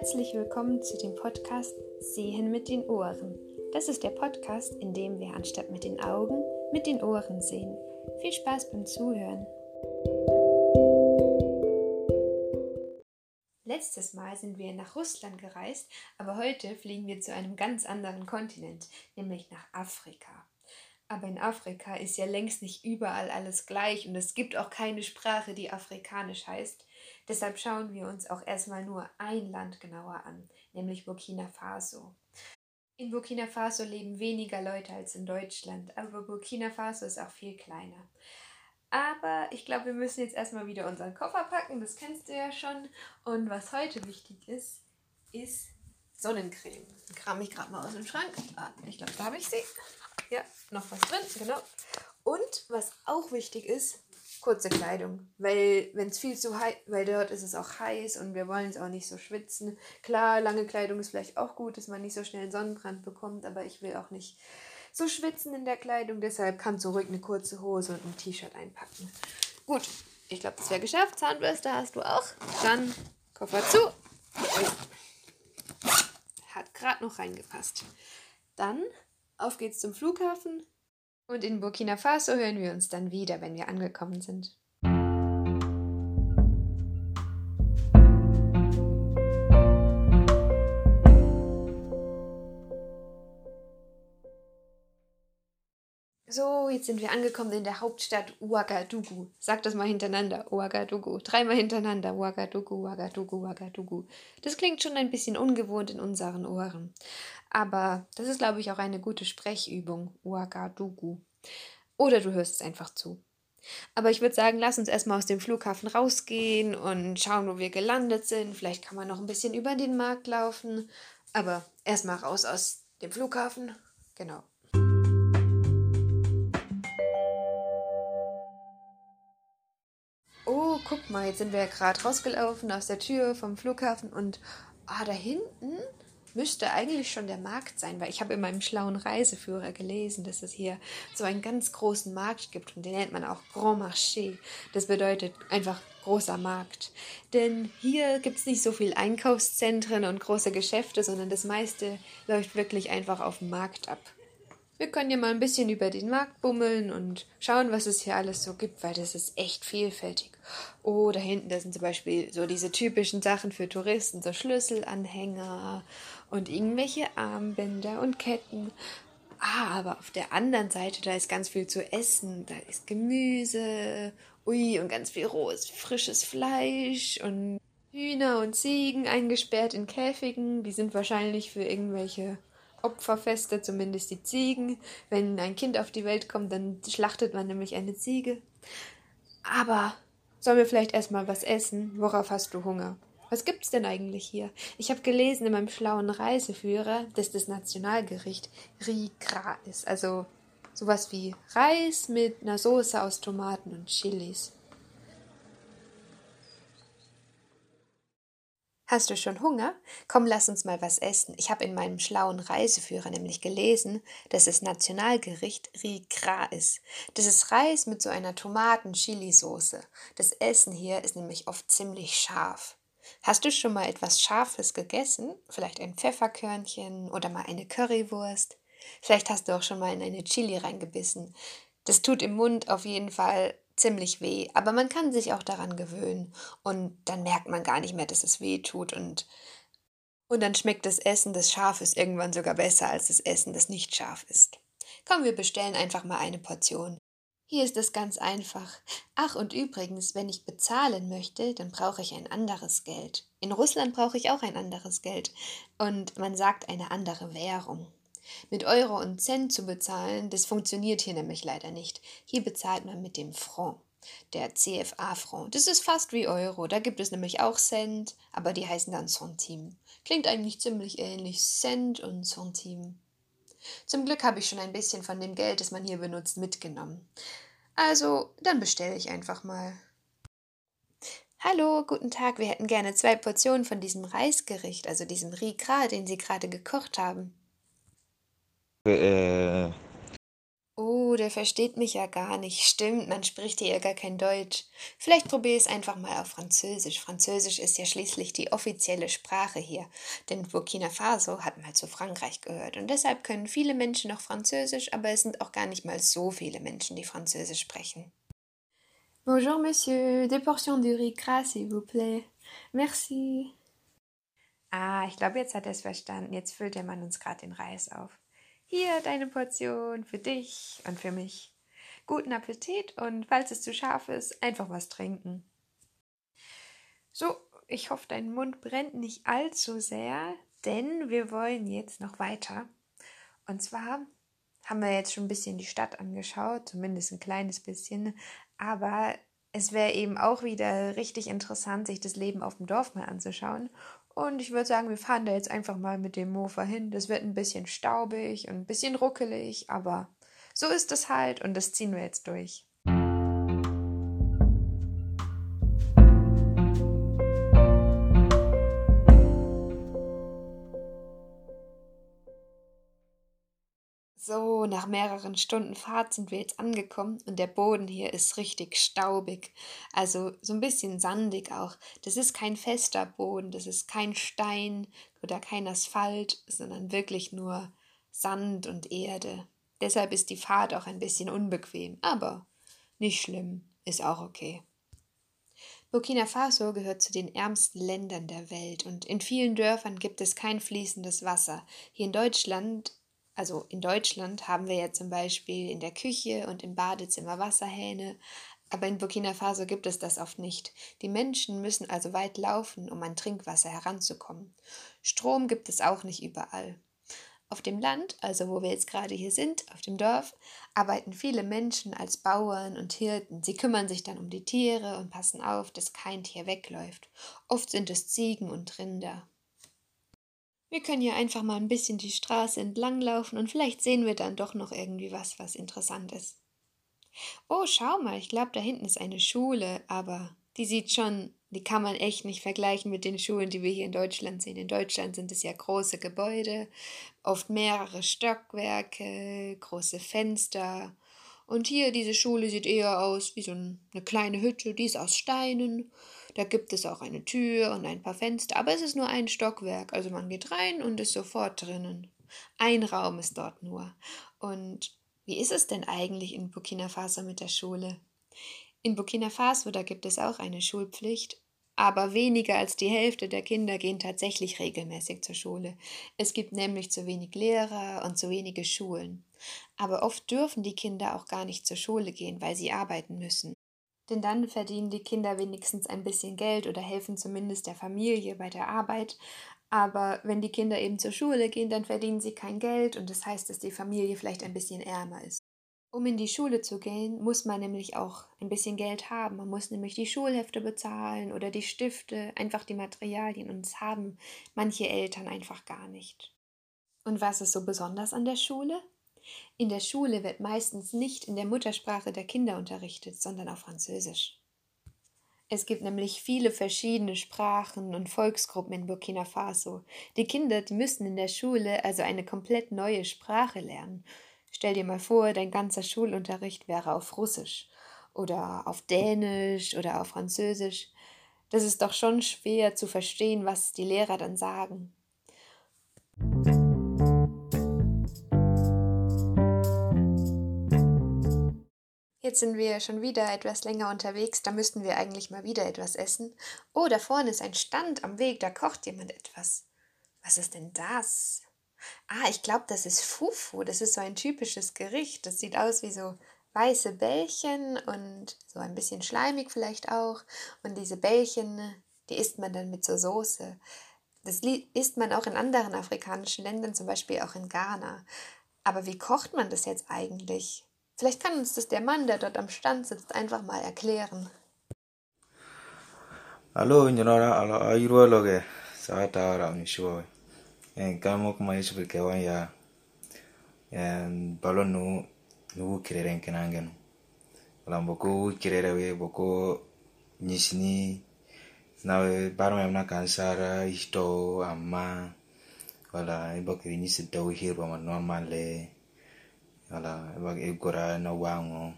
Herzlich willkommen zu dem Podcast Sehen mit den Ohren. Das ist der Podcast, in dem wir anstatt mit den Augen mit den Ohren sehen. Viel Spaß beim Zuhören. Letztes Mal sind wir nach Russland gereist, aber heute fliegen wir zu einem ganz anderen Kontinent, nämlich nach Afrika. Aber in Afrika ist ja längst nicht überall alles gleich und es gibt auch keine Sprache, die afrikanisch heißt. Deshalb schauen wir uns auch erstmal nur ein Land genauer an, nämlich Burkina Faso. In Burkina Faso leben weniger Leute als in Deutschland, aber Burkina Faso ist auch viel kleiner. Aber ich glaube, wir müssen jetzt erstmal wieder unseren Koffer packen, das kennst du ja schon. Und was heute wichtig ist, ist Sonnencreme. Kram ich gerade mal aus dem Schrank. Ah, ich glaube, da habe ich sie. Ja, noch was drin, genau. Und was auch wichtig ist, kurze Kleidung, weil wenn es viel zu heiß, weil dort ist es auch heiß und wir wollen es auch nicht so schwitzen. Klar, lange Kleidung ist vielleicht auch gut, dass man nicht so schnell Sonnenbrand bekommt, aber ich will auch nicht so schwitzen in der Kleidung, deshalb kannst du ruhig eine kurze Hose und ein T-Shirt einpacken. Gut, ich glaube, das wäre geschafft. Zahnbürste hast du auch. Dann Koffer zu. Hat gerade noch reingepasst. Dann auf geht's zum Flughafen und in Burkina Faso hören wir uns dann wieder, wenn wir angekommen sind. So, jetzt sind wir angekommen in der Hauptstadt Ouagadougou. Sag das mal hintereinander. Ouagadougou. Dreimal hintereinander. Ouagadougou, Ouagadougou, Ouagadougou. Das klingt schon ein bisschen ungewohnt in unseren Ohren. Aber das ist, glaube ich, auch eine gute Sprechübung. Ouagadougou. Oder du hörst es einfach zu. Aber ich würde sagen, lass uns erstmal aus dem Flughafen rausgehen und schauen, wo wir gelandet sind. Vielleicht kann man noch ein bisschen über den Markt laufen. Aber erstmal raus aus dem Flughafen. Genau. Oh, guck mal, jetzt sind wir ja gerade rausgelaufen aus der Tür vom Flughafen und ah, da hinten müsste eigentlich schon der Markt sein, weil ich habe in meinem schlauen Reiseführer gelesen, dass es hier so einen ganz großen Markt gibt und den nennt man auch Grand Marché. Das bedeutet einfach großer Markt. Denn hier gibt es nicht so viel Einkaufszentren und große Geschäfte, sondern das meiste läuft wirklich einfach auf dem Markt ab. Wir können ja mal ein bisschen über den Markt bummeln und schauen, was es hier alles so gibt, weil das ist echt vielfältig. Oh, da hinten, das sind zum Beispiel so diese typischen Sachen für Touristen, so Schlüsselanhänger und irgendwelche Armbänder und Ketten. Ah, aber auf der anderen Seite, da ist ganz viel zu essen. Da ist Gemüse, ui, und ganz viel rohes, frisches Fleisch und Hühner und Ziegen eingesperrt in Käfigen. Die sind wahrscheinlich für irgendwelche Opferfeste, zumindest die Ziegen. Wenn ein Kind auf die Welt kommt, dann schlachtet man nämlich eine Ziege. Aber sollen wir vielleicht erstmal was essen? Worauf hast du Hunger? Was gibt's denn eigentlich hier? Ich habe gelesen in meinem schlauen Reiseführer, dass das Nationalgericht Riz Gras ist. Also sowas wie Reis mit einer Soße aus Tomaten und Chilis. Hast du schon Hunger? Komm, lass uns mal was essen. Ich habe in meinem schlauen Reiseführer nämlich gelesen, dass das Nationalgericht Riz Gras ist. Das ist Reis mit so einer Tomaten-Chili-Soße. Das Essen hier ist nämlich oft ziemlich scharf. Hast du schon mal etwas Scharfes gegessen? Vielleicht ein Pfefferkörnchen oder mal eine Currywurst? Vielleicht hast du auch schon mal in eine Chili reingebissen. Das tut im Mund auf jeden Fall ziemlich weh, aber man kann sich auch daran gewöhnen und dann merkt man gar nicht mehr, dass es weh tut und und dann schmeckt das Essen, das scharf irgendwann sogar besser als das Essen, das nicht scharf ist. Komm, wir bestellen einfach mal eine Portion. Hier ist es ganz einfach. Ach, und übrigens, wenn ich bezahlen möchte, dann brauche ich ein anderes Geld. In Russland brauche ich auch ein anderes Geld. Und man sagt eine andere Währung. Mit Euro und Cent zu bezahlen, das funktioniert hier nämlich leider nicht. Hier bezahlt man mit dem Franc, der CFA-Franc. Das ist fast wie Euro. Da gibt es nämlich auch Cent, aber die heißen dann Centime. Klingt eigentlich ziemlich ähnlich. Cent und Centime. Zum Glück habe ich schon ein bisschen von dem Geld, das man hier benutzt, mitgenommen. Also, dann bestelle ich einfach mal. Hallo, guten Tag. Wir hätten gerne zwei Portionen von diesem Reisgericht, also diesem Riz Gras, den Sie gerade gekocht haben. Äh, Oh, der versteht mich ja gar nicht. Stimmt, man spricht hier ja gar kein Deutsch. Vielleicht probiere es einfach mal auf Französisch. Französisch ist ja schließlich die offizielle Sprache hier. Denn Burkina Faso hat mal zu Frankreich gehört. Und deshalb können viele Menschen noch Französisch, aber es sind auch gar nicht mal so viele Menschen, die Französisch sprechen. Bonjour, Monsieur. Deux portions de riz gras, s'il vous plaît. Merci. Ah, ich glaube, jetzt hat er es verstanden. Jetzt füllt der Mann uns gerade den Reis auf. Hier deine Portion für dich und für mich. Guten Appetit und falls es zu scharf ist, einfach was trinken. So, ich hoffe, dein Mund brennt nicht allzu sehr, denn wir wollen jetzt noch weiter. Und zwar haben wir jetzt schon ein bisschen die Stadt angeschaut, zumindest ein kleines bisschen, aber es wäre eben auch wieder richtig interessant, sich das Leben auf dem Dorf mal anzuschauen. Und ich würde sagen, wir fahren da jetzt einfach mal mit dem Mofa hin. Das wird ein bisschen staubig und ein bisschen ruckelig, aber so ist es halt und das ziehen wir jetzt durch. So, nach mehreren Stunden Fahrt sind wir jetzt angekommen und der Boden hier ist richtig staubig, also so ein bisschen sandig auch. Das ist kein fester Boden, das ist kein Stein oder kein Asphalt, sondern wirklich nur Sand und Erde. Deshalb ist die Fahrt auch ein bisschen unbequem, aber nicht schlimm, ist auch okay. Burkina Faso gehört zu den ärmsten Ländern der Welt und in vielen Dörfern gibt es kein fließendes Wasser. Hier in Deutschland also in Deutschland haben wir ja zum Beispiel in der Küche und im Badezimmer Wasserhähne, aber in Burkina Faso gibt es das oft nicht. Die Menschen müssen also weit laufen, um an Trinkwasser heranzukommen. Strom gibt es auch nicht überall. Auf dem Land, also wo wir jetzt gerade hier sind, auf dem Dorf, arbeiten viele Menschen als Bauern und Hirten. Sie kümmern sich dann um die Tiere und passen auf, dass kein Tier wegläuft. Oft sind es Ziegen und Rinder. Wir können ja einfach mal ein bisschen die Straße entlang laufen und vielleicht sehen wir dann doch noch irgendwie was, was interessant ist. Oh, schau mal, ich glaube, da hinten ist eine Schule, aber die sieht schon, die kann man echt nicht vergleichen mit den Schulen, die wir hier in Deutschland sehen. In Deutschland sind es ja große Gebäude, oft mehrere Stockwerke, große Fenster. Und hier, diese Schule sieht eher aus wie so eine kleine Hütte, die ist aus Steinen da gibt es auch eine Tür und ein paar Fenster, aber es ist nur ein Stockwerk. Also man geht rein und ist sofort drinnen. Ein Raum ist dort nur. Und wie ist es denn eigentlich in Burkina Faso mit der Schule? In Burkina Faso, da gibt es auch eine Schulpflicht, aber weniger als die Hälfte der Kinder gehen tatsächlich regelmäßig zur Schule. Es gibt nämlich zu wenig Lehrer und zu wenige Schulen. Aber oft dürfen die Kinder auch gar nicht zur Schule gehen, weil sie arbeiten müssen denn dann verdienen die Kinder wenigstens ein bisschen Geld oder helfen zumindest der Familie bei der Arbeit. Aber wenn die Kinder eben zur Schule gehen, dann verdienen sie kein Geld und das heißt, dass die Familie vielleicht ein bisschen ärmer ist. Um in die Schule zu gehen, muss man nämlich auch ein bisschen Geld haben. Man muss nämlich die Schulhefte bezahlen oder die Stifte, einfach die Materialien und das haben manche Eltern einfach gar nicht. Und was ist so besonders an der Schule? In der Schule wird meistens nicht in der Muttersprache der Kinder unterrichtet, sondern auf Französisch. Es gibt nämlich viele verschiedene Sprachen und Volksgruppen in Burkina Faso. Die Kinder, die müssen in der Schule also eine komplett neue Sprache lernen. Stell dir mal vor, dein ganzer Schulunterricht wäre auf Russisch oder auf Dänisch oder auf Französisch. Das ist doch schon schwer zu verstehen, was die Lehrer dann sagen. Jetzt sind wir schon wieder etwas länger unterwegs, da müssten wir eigentlich mal wieder etwas essen. Oh, da vorne ist ein Stand am Weg, da kocht jemand etwas. Was ist denn das? Ah, ich glaube, das ist Fufu. Das ist so ein typisches Gericht. Das sieht aus wie so weiße Bällchen und so ein bisschen schleimig vielleicht auch. Und diese Bällchen, die isst man dann mit so Soße. Das isst man auch in anderen afrikanischen Ländern, zum Beispiel auch in Ghana. Aber wie kocht man das jetzt eigentlich? Vielleicht kann uns das der Mann, der dort am Stand sitzt, einfach mal erklären. Hallo, Nyonora, alo ayurologe, saata ramnisho. En kamo kuma yesu kewan ya. En balon nu nu kireren kenangen. Wala boko kirere we boko nyisini na barma na kansara isto amma wala ibokiri nyisi dawi hirwa manwa male ala ebag egora na wango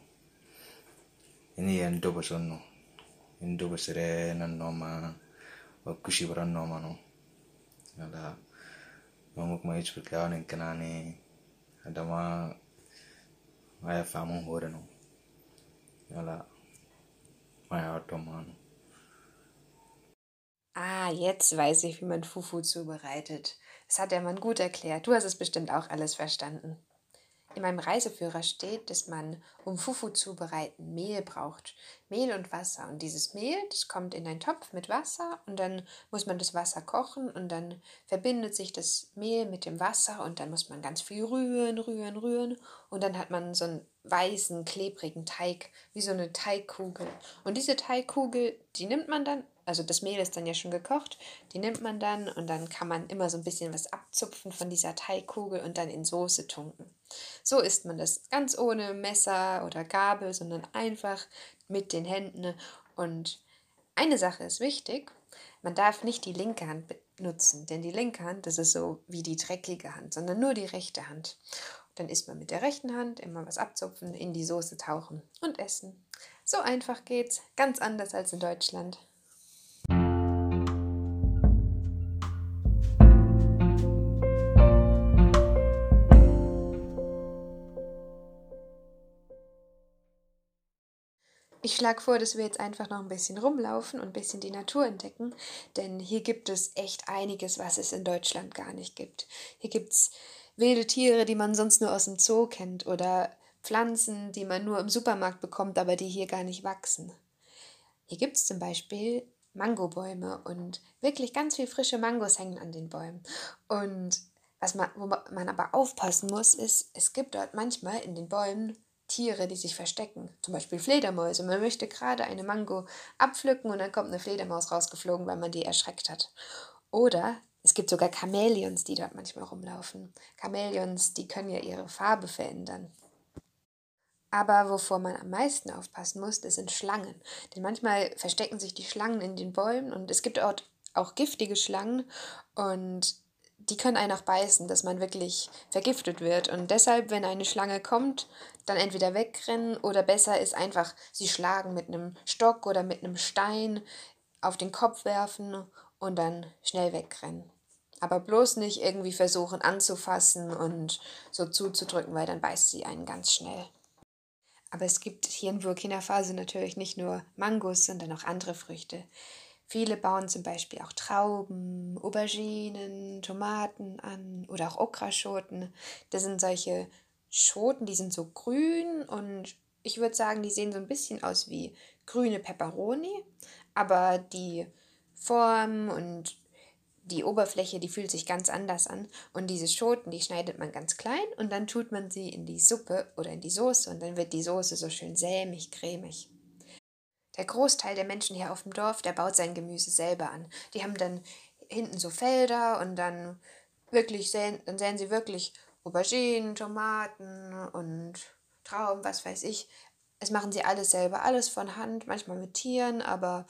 ini en dobo sonno en dobo sere na noma wa kushi bara noma no ala mamuk ma ich porque awan kanani adama aya famu hore no ala maya automano Ah, jetzt weiß ich, wie man Fufu zubereitet. Das hat der Mann gut erklärt. Du hast es bestimmt auch alles verstanden. In meinem Reiseführer steht, dass man, um Fufu zubereiten, Mehl braucht. Mehl und Wasser. Und dieses Mehl, das kommt in einen Topf mit Wasser und dann muss man das Wasser kochen und dann verbindet sich das Mehl mit dem Wasser und dann muss man ganz viel rühren, rühren, rühren und dann hat man so einen weißen, klebrigen Teig, wie so eine Teigkugel. Und diese Teigkugel, die nimmt man dann also das Mehl ist dann ja schon gekocht, die nimmt man dann und dann kann man immer so ein bisschen was abzupfen von dieser Teigkugel und dann in Soße tunken. So isst man das ganz ohne Messer oder Gabel, sondern einfach mit den Händen. Und eine Sache ist wichtig, man darf nicht die linke Hand benutzen, denn die linke Hand, das ist so wie die dreckige Hand, sondern nur die rechte Hand. Dann isst man mit der rechten Hand immer was abzupfen, in die Soße tauchen und essen. So einfach geht's, ganz anders als in Deutschland. Ich schlage vor, dass wir jetzt einfach noch ein bisschen rumlaufen und ein bisschen die Natur entdecken, denn hier gibt es echt einiges, was es in Deutschland gar nicht gibt. Hier gibt es wilde Tiere, die man sonst nur aus dem Zoo kennt oder Pflanzen, die man nur im Supermarkt bekommt, aber die hier gar nicht wachsen. Hier gibt es zum Beispiel Mangobäume und wirklich ganz viel frische Mangos hängen an den Bäumen. Und was man, wo man aber aufpassen muss, ist, es gibt dort manchmal in den Bäumen Tiere, die sich verstecken, zum Beispiel Fledermäuse. Man möchte gerade eine Mango abpflücken und dann kommt eine Fledermaus rausgeflogen, weil man die erschreckt hat. Oder es gibt sogar Chamäleons, die dort manchmal rumlaufen. Chamäleons, die können ja ihre Farbe verändern. Aber wovor man am meisten aufpassen muss, das sind Schlangen. Denn manchmal verstecken sich die Schlangen in den Bäumen und es gibt dort auch giftige Schlangen und die können einen auch beißen, dass man wirklich vergiftet wird. Und deshalb, wenn eine Schlange kommt, dann entweder wegrennen oder besser ist einfach sie schlagen mit einem Stock oder mit einem Stein auf den Kopf werfen und dann schnell wegrennen. Aber bloß nicht irgendwie versuchen anzufassen und so zuzudrücken, weil dann beißt sie einen ganz schnell. Aber es gibt hier in Burkina Faso natürlich nicht nur Mangos, sondern auch andere Früchte. Viele bauen zum Beispiel auch Trauben, Auberginen, Tomaten an oder auch Okraschoten. Das sind solche Schoten, die sind so grün und ich würde sagen, die sehen so ein bisschen aus wie grüne Peperoni, aber die Form und die Oberfläche, die fühlt sich ganz anders an. Und diese Schoten, die schneidet man ganz klein und dann tut man sie in die Suppe oder in die Soße und dann wird die Soße so schön sämig, cremig. Der Großteil der Menschen hier auf dem Dorf, der baut sein Gemüse selber an. Die haben dann hinten so Felder und dann wirklich säen, dann säen sie wirklich Auberginen, Tomaten und Trauben, was weiß ich. Es machen sie alles selber, alles von Hand, manchmal mit Tieren, aber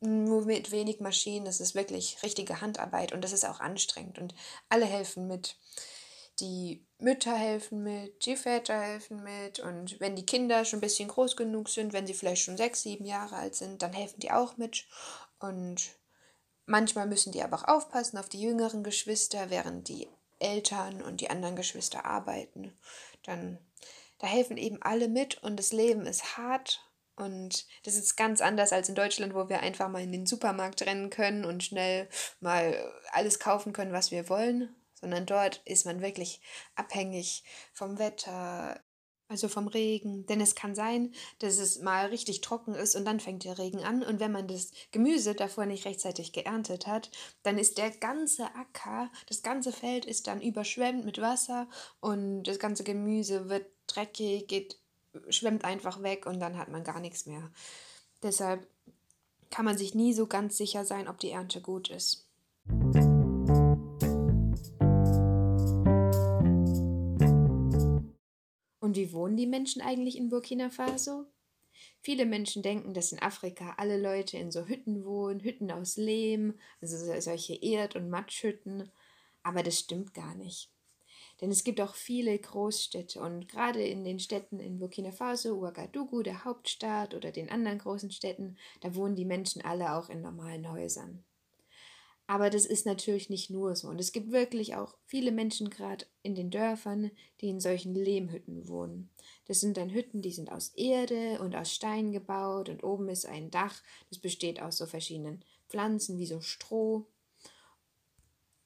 nur mit wenig Maschinen. Das ist wirklich richtige Handarbeit und das ist auch anstrengend und alle helfen mit. Die Mütter helfen mit, die Väter helfen mit und wenn die Kinder schon ein bisschen groß genug sind, wenn sie vielleicht schon sechs, sieben Jahre alt sind, dann helfen die auch mit und manchmal müssen die aber auch aufpassen auf die jüngeren Geschwister, während die Eltern und die anderen Geschwister arbeiten. Dann da helfen eben alle mit und das Leben ist hart und das ist ganz anders als in Deutschland, wo wir einfach mal in den Supermarkt rennen können und schnell mal alles kaufen können, was wir wollen, sondern dort ist man wirklich abhängig vom Wetter, also vom Regen. Denn es kann sein, dass es mal richtig trocken ist und dann fängt der Regen an. Und wenn man das Gemüse davor nicht rechtzeitig geerntet hat, dann ist der ganze Acker, das ganze Feld ist dann überschwemmt mit Wasser und das ganze Gemüse wird dreckig, geht, schwemmt einfach weg und dann hat man gar nichts mehr. Deshalb kann man sich nie so ganz sicher sein, ob die Ernte gut ist. Und wie wohnen die Menschen eigentlich in Burkina Faso? Viele Menschen denken, dass in Afrika alle Leute in so Hütten wohnen, Hütten aus Lehm, also solche Erd- und Matschhütten. Aber das stimmt gar nicht. Denn es gibt auch viele Großstädte und gerade in den Städten in Burkina Faso, Ouagadougou, der Hauptstadt oder den anderen großen Städten, da wohnen die Menschen alle auch in normalen Häusern. Aber das ist natürlich nicht nur so. Und es gibt wirklich auch viele Menschen gerade in den Dörfern, die in solchen Lehmhütten wohnen. Das sind dann Hütten, die sind aus Erde und aus Stein gebaut und oben ist ein Dach, das besteht aus so verschiedenen Pflanzen wie so Stroh.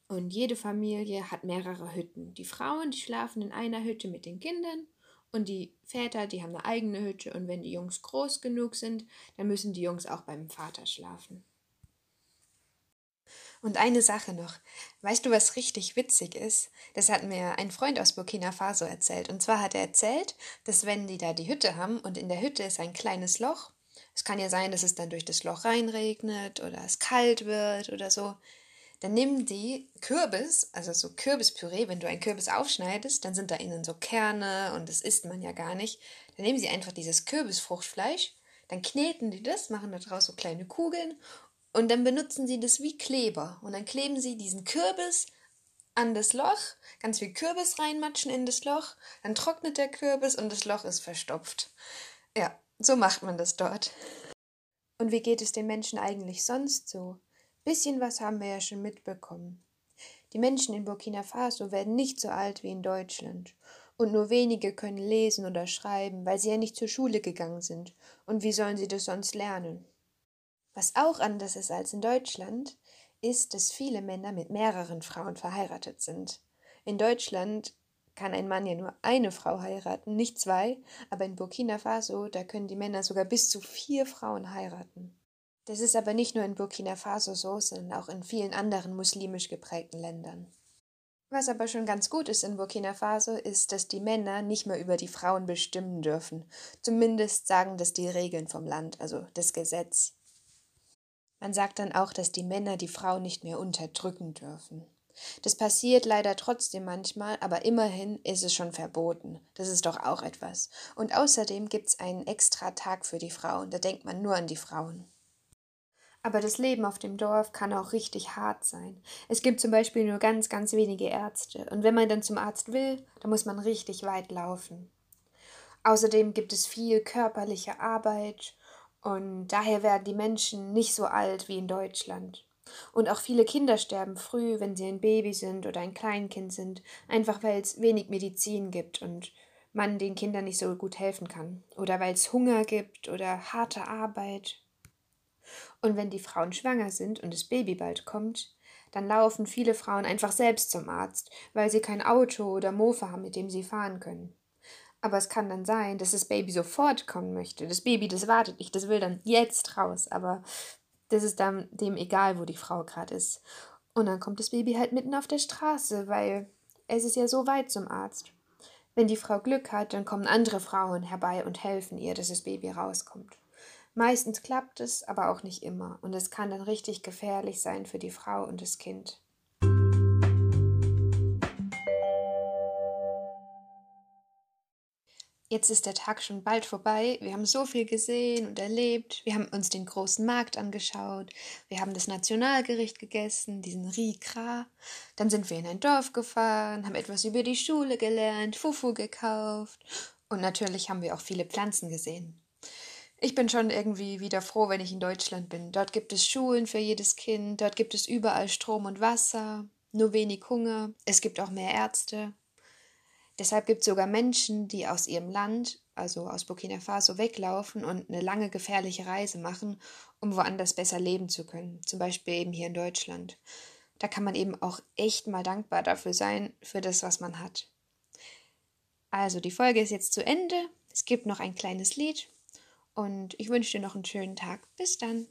Und jede Familie hat mehrere Hütten. Die Frauen, die schlafen in einer Hütte mit den Kindern und die Väter, die haben eine eigene Hütte und wenn die Jungs groß genug sind, dann müssen die Jungs auch beim Vater schlafen. Und eine Sache noch. Weißt du, was richtig witzig ist? Das hat mir ein Freund aus Burkina Faso erzählt. Und zwar hat er erzählt, dass wenn die da die Hütte haben und in der Hütte ist ein kleines Loch, es kann ja sein, dass es dann durch das Loch reinregnet oder es kalt wird oder so, dann nehmen die Kürbis, also so Kürbispüree, wenn du einen Kürbis aufschneidest, dann sind da innen so Kerne und das isst man ja gar nicht. Dann nehmen sie einfach dieses Kürbisfruchtfleisch, dann kneten die das, machen daraus so kleine Kugeln und dann benutzen sie das wie Kleber. Und dann kleben sie diesen Kürbis an das Loch, ganz viel Kürbis reinmatschen in das Loch, dann trocknet der Kürbis und das Loch ist verstopft. Ja, so macht man das dort. Und wie geht es den Menschen eigentlich sonst so? Bisschen was haben wir ja schon mitbekommen. Die Menschen in Burkina Faso werden nicht so alt wie in Deutschland. Und nur wenige können lesen oder schreiben, weil sie ja nicht zur Schule gegangen sind. Und wie sollen sie das sonst lernen? Was auch anders ist als in Deutschland, ist, dass viele Männer mit mehreren Frauen verheiratet sind. In Deutschland kann ein Mann ja nur eine Frau heiraten, nicht zwei, aber in Burkina Faso, da können die Männer sogar bis zu vier Frauen heiraten. Das ist aber nicht nur in Burkina Faso so, sondern auch in vielen anderen muslimisch geprägten Ländern. Was aber schon ganz gut ist in Burkina Faso, ist, dass die Männer nicht mehr über die Frauen bestimmen dürfen. Zumindest sagen das die Regeln vom Land, also das Gesetz. Man sagt dann auch, dass die Männer die Frau nicht mehr unterdrücken dürfen. Das passiert leider trotzdem manchmal, aber immerhin ist es schon verboten. Das ist doch auch etwas. Und außerdem gibt es einen extra Tag für die Frauen, da denkt man nur an die Frauen. Aber das Leben auf dem Dorf kann auch richtig hart sein. Es gibt zum Beispiel nur ganz, ganz wenige Ärzte. Und wenn man dann zum Arzt will, dann muss man richtig weit laufen. Außerdem gibt es viel körperliche Arbeit und daher werden die Menschen nicht so alt wie in Deutschland. Und auch viele Kinder sterben früh, wenn sie ein Baby sind oder ein Kleinkind sind, einfach weil es wenig Medizin gibt und man den Kindern nicht so gut helfen kann. Oder weil es Hunger gibt oder harte Arbeit. Und wenn die Frauen schwanger sind und das Baby bald kommt, dann laufen viele Frauen einfach selbst zum Arzt, weil sie kein Auto oder Mofa haben, mit dem sie fahren können. Aber es kann dann sein, dass das Baby sofort kommen möchte. Das Baby, das wartet nicht, das will dann jetzt raus. Aber das ist dann dem egal, wo die Frau gerade ist. Und dann kommt das Baby halt mitten auf der Straße, weil es ist ja so weit zum Arzt. Wenn die Frau Glück hat, dann kommen andere Frauen herbei und helfen ihr, dass das Baby rauskommt. Meistens klappt es, aber auch nicht immer. Und es kann dann richtig gefährlich sein für die Frau und das Kind. Jetzt ist der Tag schon bald vorbei. Wir haben so viel gesehen und erlebt. Wir haben uns den großen Markt angeschaut. Wir haben das Nationalgericht gegessen, diesen Rikra. Dann sind wir in ein Dorf gefahren, haben etwas über die Schule gelernt, Fufu gekauft. Und natürlich haben wir auch viele Pflanzen gesehen. Ich bin schon irgendwie wieder froh, wenn ich in Deutschland bin. Dort gibt es Schulen für jedes Kind, dort gibt es überall Strom und Wasser, nur wenig Hunger, es gibt auch mehr Ärzte. Deshalb gibt es sogar Menschen, die aus ihrem Land, also aus Burkina Faso, weglaufen und eine lange gefährliche Reise machen, um woanders besser leben zu können, zum Beispiel eben hier in Deutschland. Da kann man eben auch echt mal dankbar dafür sein, für das, was man hat. Also, die Folge ist jetzt zu Ende. Es gibt noch ein kleines Lied und ich wünsche dir noch einen schönen Tag. Bis dann.